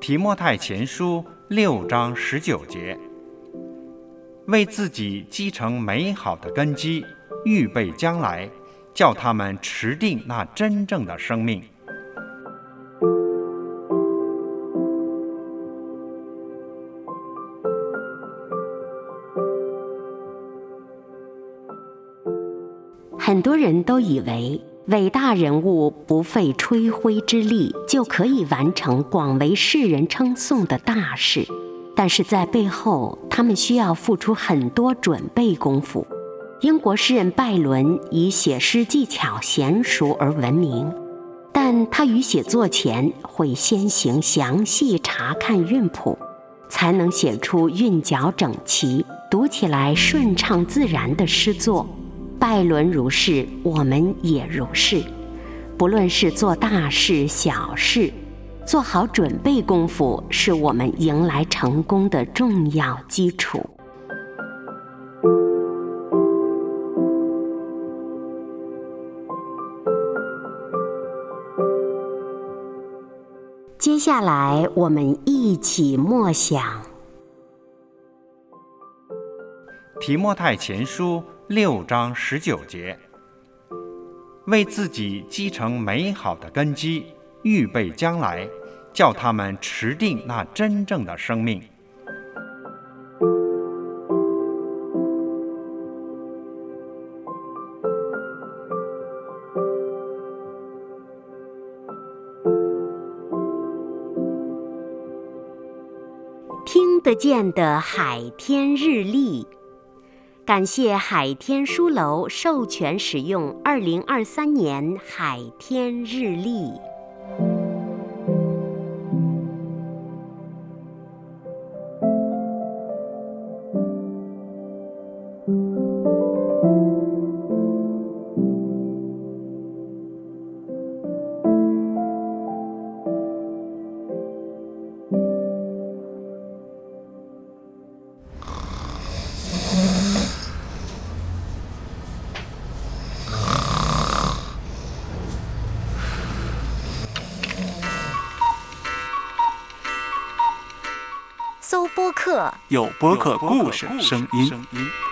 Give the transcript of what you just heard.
提摩太前书六章十九节，为自己积成美好的根基，预备将来，叫他们持定那真正的生命。很多人都以为。伟大人物不费吹灰之力就可以完成广为世人称颂的大事，但是在背后，他们需要付出很多准备功夫。英国诗人拜伦以写诗技巧娴熟而闻名，但他于写作前会先行详细查看韵谱，才能写出韵脚整齐、读起来顺畅自然的诗作。拜伦如是，我们也如是。不论是做大事小事，做好准备功夫，是我们迎来成功的重要基础。接下来，我们一起默想《提莫泰前书》。六章十九节，为自己积成美好的根基，预备将来，叫他们持定那真正的生命。听得见的海天日历。感谢海天书楼授权使用二零二三年海天日历。播客，有播客故事声音。